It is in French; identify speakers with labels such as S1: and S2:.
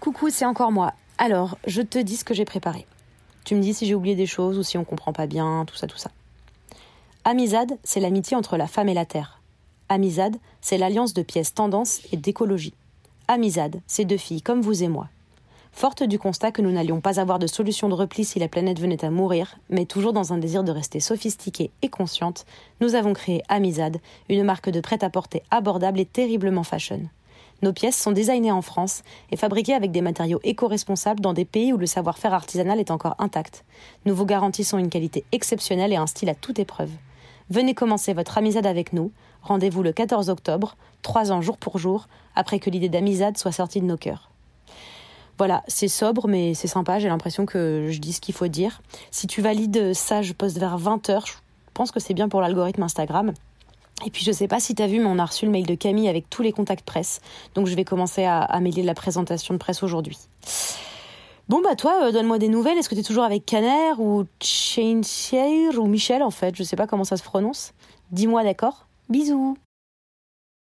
S1: Coucou, c'est encore moi. Alors, je te dis ce que j'ai préparé. Tu me dis si j'ai oublié des choses ou si on comprend pas bien, tout ça, tout ça. Amizade, c'est l'amitié entre la femme et la terre. Amizade, c'est l'alliance de pièces tendance et d'écologie. Amizade, c'est deux filles comme vous et moi. Forte du constat que nous n'allions pas avoir de solution de repli si la planète venait à mourir, mais toujours dans un désir de rester sophistiquée et consciente, nous avons créé Amizade, une marque de prêt-à-porter abordable et terriblement fashion. Nos pièces sont designées en France et fabriquées avec des matériaux éco-responsables dans des pays où le savoir-faire artisanal est encore intact. Nous vous garantissons une qualité exceptionnelle et un style à toute épreuve. Venez commencer votre Amizade avec nous. Rendez-vous le 14 octobre, trois ans jour pour jour, après que l'idée d'Amizade soit sortie de nos cœurs. Voilà, c'est sobre, mais c'est sympa. J'ai l'impression que je dis ce qu'il faut dire. Si tu valides ça, je poste vers 20h. Je pense que c'est bien pour l'algorithme Instagram. Et puis je sais pas si tu as vu, mais on a reçu le mail de Camille avec tous les contacts presse. Donc je vais commencer à amélior la présentation de presse aujourd'hui. Bon bah toi, euh, donne-moi des nouvelles. Est-ce que tu es toujours avec Caner ou Chainshare ou Michel en fait? Je sais pas comment ça se prononce. Dis-moi d'accord? Bisous